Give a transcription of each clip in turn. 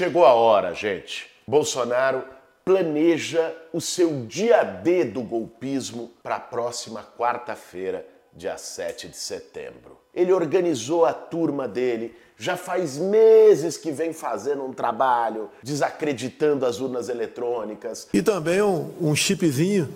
Chegou a hora, gente. Bolsonaro planeja o seu dia D do golpismo para a próxima quarta-feira, dia 7 de setembro. Ele organizou a turma dele, já faz meses que vem fazendo um trabalho desacreditando as urnas eletrônicas. E também um, um chipzinho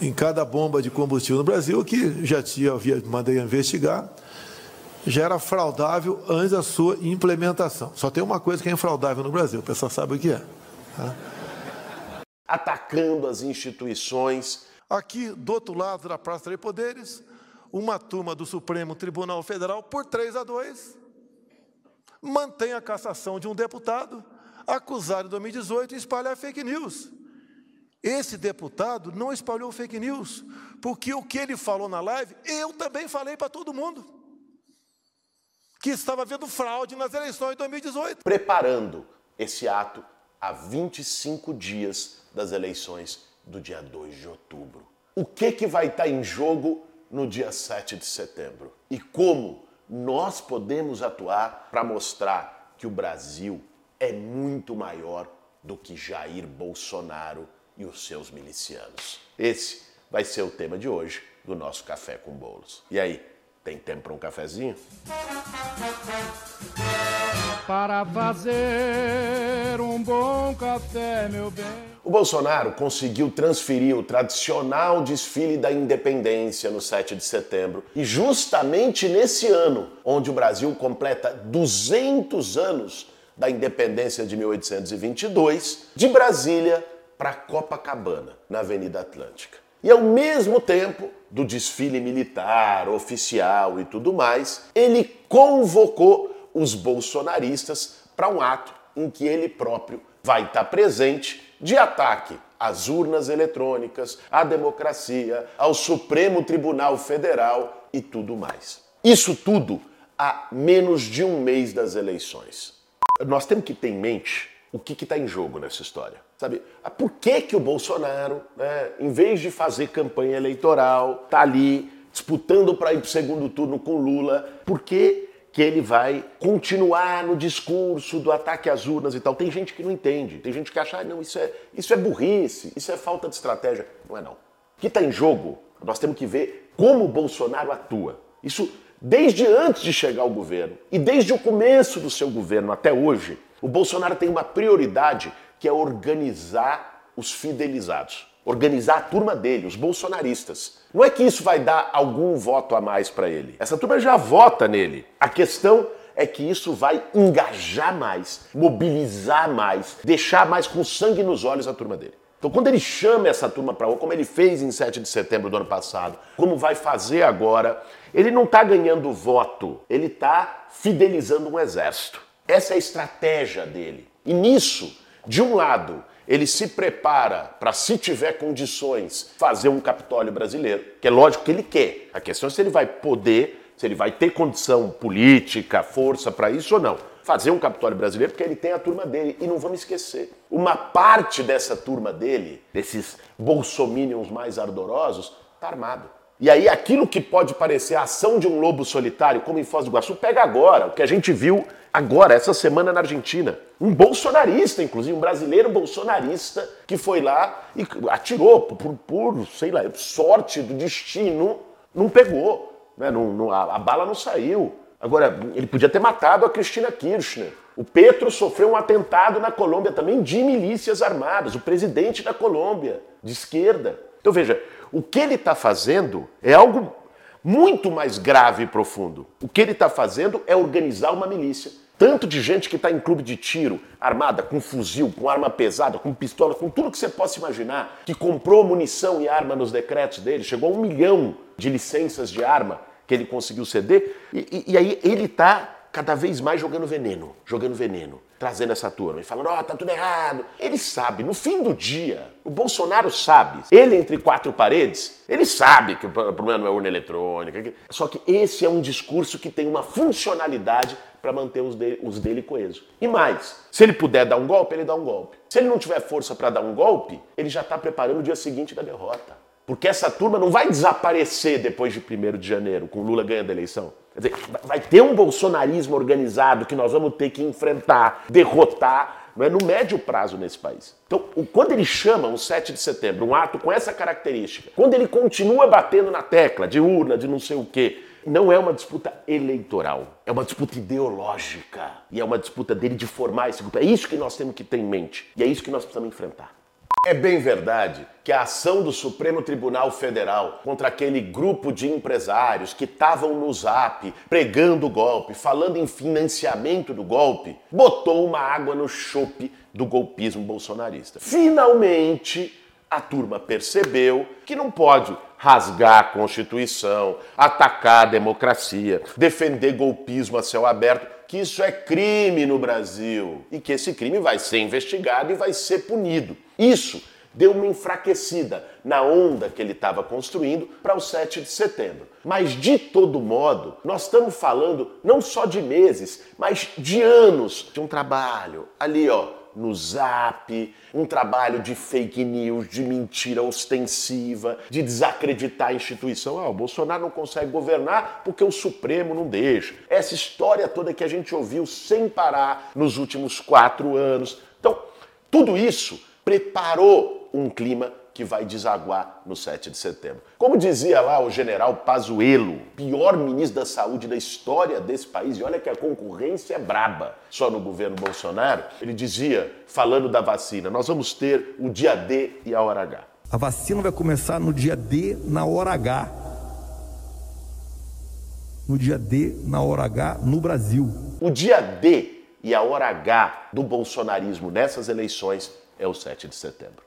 em cada bomba de combustível no Brasil, que já tinha, havia, mandei investigar, já era fraudável antes da sua implementação. Só tem uma coisa que é infraudável no Brasil, o pessoal sabe o que é. Tá? Atacando as instituições. Aqui, do outro lado da Praça de Poderes, uma turma do Supremo Tribunal Federal, por 3 a 2, mantém a cassação de um deputado acusado em 2018 de espalhar fake news. Esse deputado não espalhou fake news, porque o que ele falou na live, eu também falei para todo mundo. Que estava havendo fraude nas eleições de 2018. Preparando esse ato há 25 dias das eleições do dia 2 de outubro. O que, que vai estar em jogo no dia 7 de setembro? E como nós podemos atuar para mostrar que o Brasil é muito maior do que Jair Bolsonaro e os seus milicianos. Esse vai ser o tema de hoje do nosso Café com Bolos. E aí, tem tempo para um cafezinho? Para fazer um bom café, meu bem. O Bolsonaro conseguiu transferir o tradicional desfile da independência no 7 de setembro. E justamente nesse ano, onde o Brasil completa 200 anos da independência de 1822, de Brasília para Copacabana, na Avenida Atlântica. E ao mesmo tempo do desfile militar, oficial e tudo mais, ele convocou os bolsonaristas para um ato em que ele próprio vai estar presente de ataque às urnas eletrônicas, à democracia, ao Supremo Tribunal Federal e tudo mais. Isso tudo há menos de um mês das eleições. Nós temos que ter em mente o que está em jogo nessa história. Sabe? Ah, por que, que o Bolsonaro, né, em vez de fazer campanha eleitoral, tá ali disputando para ir para o segundo turno com Lula, por que, que ele vai continuar no discurso do ataque às urnas e tal? Tem gente que não entende, tem gente que acha, ah, não, isso é, isso é burrice, isso é falta de estratégia. Não é não. O que está em jogo, nós temos que ver como o Bolsonaro atua. Isso desde antes de chegar ao governo e desde o começo do seu governo até hoje, o Bolsonaro tem uma prioridade que é organizar os fidelizados, organizar a turma dele, os bolsonaristas. Não é que isso vai dar algum voto a mais para ele. Essa turma já vota nele. A questão é que isso vai engajar mais, mobilizar mais, deixar mais com sangue nos olhos a turma dele. Então, quando ele chama essa turma para rua, como ele fez em 7 de setembro do ano passado, como vai fazer agora, ele não está ganhando voto, ele está fidelizando um exército. Essa é a estratégia dele. E nisso, de um lado, ele se prepara para, se tiver condições, fazer um Capitólio brasileiro, que é lógico que ele quer. A questão é se ele vai poder, se ele vai ter condição política, força para isso ou não. Fazer um Capitólio brasileiro, porque ele tem a turma dele. E não vamos esquecer, uma parte dessa turma dele, desses bolsominions mais ardorosos, está armado. E aí aquilo que pode parecer a ação de um lobo solitário, como em Foz do Iguaçu, pega agora. O que a gente viu agora, essa semana na Argentina. Um bolsonarista, inclusive, um brasileiro bolsonarista que foi lá e atirou por, por sei lá, sorte do destino, não pegou. Né? Não, não, a, a bala não saiu. Agora, ele podia ter matado a Cristina Kirchner. O Petro sofreu um atentado na Colômbia também de milícias armadas, o presidente da Colômbia, de esquerda. Então veja, o que ele está fazendo é algo muito mais grave e profundo. O que ele está fazendo é organizar uma milícia. Tanto de gente que está em clube de tiro, armada, com fuzil, com arma pesada, com pistola, com tudo que você possa imaginar, que comprou munição e arma nos decretos dele, chegou a um milhão de licenças de arma que ele conseguiu ceder, e, e, e aí ele está cada vez mais jogando veneno, jogando veneno, trazendo essa turma e falando, ó, oh, tá tudo errado. Ele sabe, no fim do dia, o Bolsonaro sabe, ele entre quatro paredes, ele sabe que o problema não é urna eletrônica. Só que esse é um discurso que tem uma funcionalidade para manter os dele, os dele coesos. E mais, se ele puder dar um golpe, ele dá um golpe. Se ele não tiver força para dar um golpe, ele já está preparando o dia seguinte da derrota. Porque essa turma não vai desaparecer depois de 1 de janeiro, com Lula ganhando a eleição. Dizer, vai ter um bolsonarismo organizado que nós vamos ter que enfrentar, derrotar, não é no médio prazo nesse país. Então, quando ele chama um 7 de setembro, um ato com essa característica, quando ele continua batendo na tecla de urna, de não sei o quê, não é uma disputa eleitoral, é uma disputa ideológica. E é uma disputa dele de formar esse grupo. É isso que nós temos que ter em mente. E é isso que nós precisamos enfrentar. É bem verdade que a ação do Supremo Tribunal Federal contra aquele grupo de empresários que estavam no zap pregando o golpe, falando em financiamento do golpe, botou uma água no chope do golpismo bolsonarista. Finalmente, a turma percebeu que não pode rasgar a Constituição, atacar a democracia, defender golpismo a céu aberto, que isso é crime no Brasil e que esse crime vai ser investigado e vai ser punido. Isso deu uma enfraquecida na onda que ele estava construindo para o 7 de setembro. Mas de todo modo, nós estamos falando não só de meses, mas de anos de um trabalho ali, ó, no zap, um trabalho de fake news, de mentira ostensiva, de desacreditar a instituição. Ah, o Bolsonaro não consegue governar porque o Supremo não deixa. Essa história toda que a gente ouviu sem parar nos últimos quatro anos. Então, tudo isso preparou um clima que vai desaguar no 7 de setembro. Como dizia lá o general Pazuello, pior ministro da saúde da história desse país, e olha que a concorrência é braba só no governo Bolsonaro, ele dizia, falando da vacina, nós vamos ter o dia D e a hora H. A vacina vai começar no dia D, na hora H. No dia D, na hora H, no Brasil. O dia D e a hora H do bolsonarismo nessas eleições é o 7 de setembro.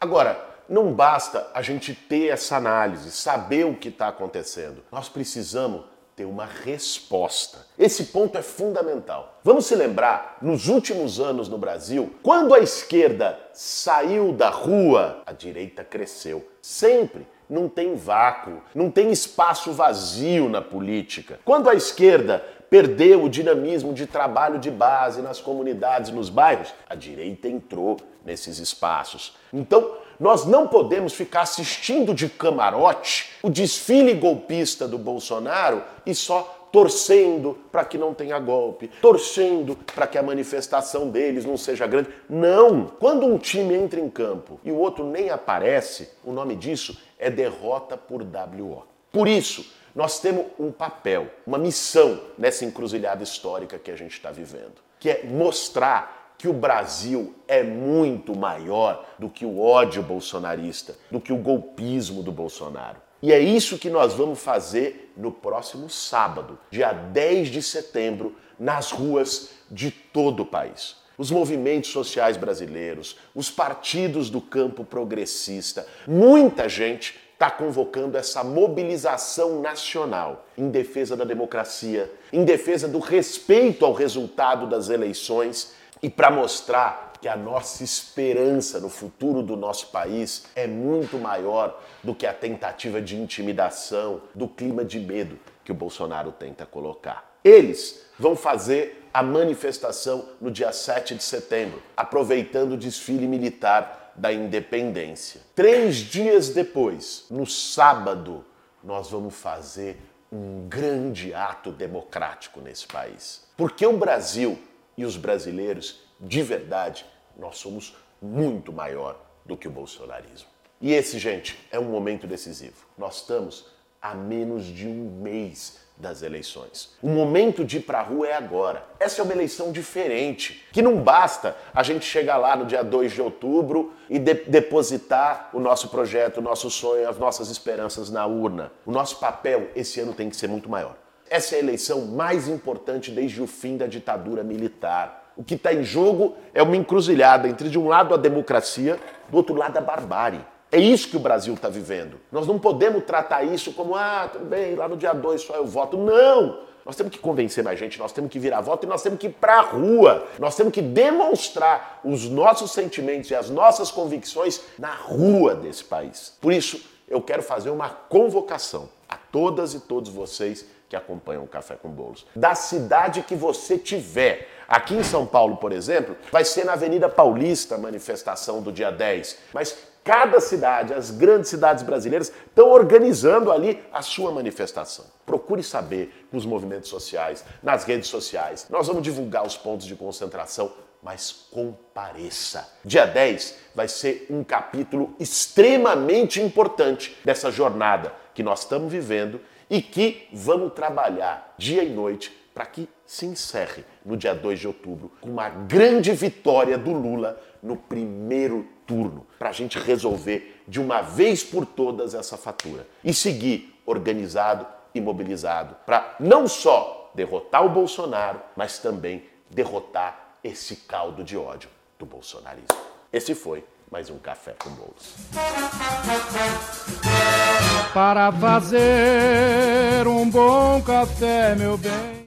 Agora, não basta a gente ter essa análise, saber o que está acontecendo. Nós precisamos ter uma resposta. Esse ponto é fundamental. Vamos se lembrar, nos últimos anos no Brasil, quando a esquerda saiu da rua, a direita cresceu. Sempre. Não tem vácuo, não tem espaço vazio na política. Quando a esquerda perdeu o dinamismo de trabalho de base nas comunidades, nos bairros, a direita entrou nesses espaços. Então, nós não podemos ficar assistindo de camarote o desfile golpista do Bolsonaro e só torcendo para que não tenha golpe, torcendo para que a manifestação deles não seja grande. Não! Quando um time entra em campo e o outro nem aparece, o nome disso é derrota por WO. Por isso, nós temos um papel, uma missão nessa encruzilhada histórica que a gente está vivendo, que é mostrar que o Brasil é muito maior do que o ódio bolsonarista, do que o golpismo do Bolsonaro. E é isso que nós vamos fazer no próximo sábado, dia 10 de setembro, nas ruas de todo o país. Os movimentos sociais brasileiros, os partidos do campo progressista, muita gente está convocando essa mobilização nacional em defesa da democracia, em defesa do respeito ao resultado das eleições e para mostrar que a nossa esperança no futuro do nosso país é muito maior do que a tentativa de intimidação, do clima de medo que o Bolsonaro tenta colocar. Eles vão fazer a manifestação no dia 7 de setembro, aproveitando o desfile militar da independência. Três dias depois, no sábado, nós vamos fazer um grande ato democrático nesse país. Porque o Brasil e os brasileiros, de verdade, nós somos muito maior do que o bolsonarismo. E esse, gente, é um momento decisivo. Nós estamos a menos de um mês das eleições. O momento de ir para a rua é agora. Essa é uma eleição diferente, que não basta a gente chegar lá no dia 2 de outubro e de depositar o nosso projeto, o nosso sonho, as nossas esperanças na urna. O nosso papel esse ano tem que ser muito maior. Essa é a eleição mais importante desde o fim da ditadura militar. O que está em jogo é uma encruzilhada entre, de um lado, a democracia, do outro lado, a barbárie. É isso que o Brasil está vivendo. Nós não podemos tratar isso como, ah, tudo bem, lá no dia 2 só eu voto. Não! Nós temos que convencer mais gente, nós temos que virar voto e nós temos que ir para a rua. Nós temos que demonstrar os nossos sentimentos e as nossas convicções na rua desse país. Por isso, eu quero fazer uma convocação a todas e todos vocês que acompanham o Café com Bolos. Da cidade que você tiver, Aqui em São Paulo, por exemplo, vai ser na Avenida Paulista a manifestação do dia 10. Mas cada cidade, as grandes cidades brasileiras, estão organizando ali a sua manifestação. Procure saber com os movimentos sociais, nas redes sociais. Nós vamos divulgar os pontos de concentração mas compareça. Dia 10 vai ser um capítulo extremamente importante dessa jornada que nós estamos vivendo e que vamos trabalhar dia e noite para que se encerre no dia 2 de outubro com uma grande vitória do Lula no primeiro turno, para a gente resolver de uma vez por todas essa fatura e seguir organizado e mobilizado para não só derrotar o Bolsonaro, mas também derrotar esse caldo de ódio do bolsonarismo. Esse foi mais um Café com Bolos. Para fazer um bom café, meu bem.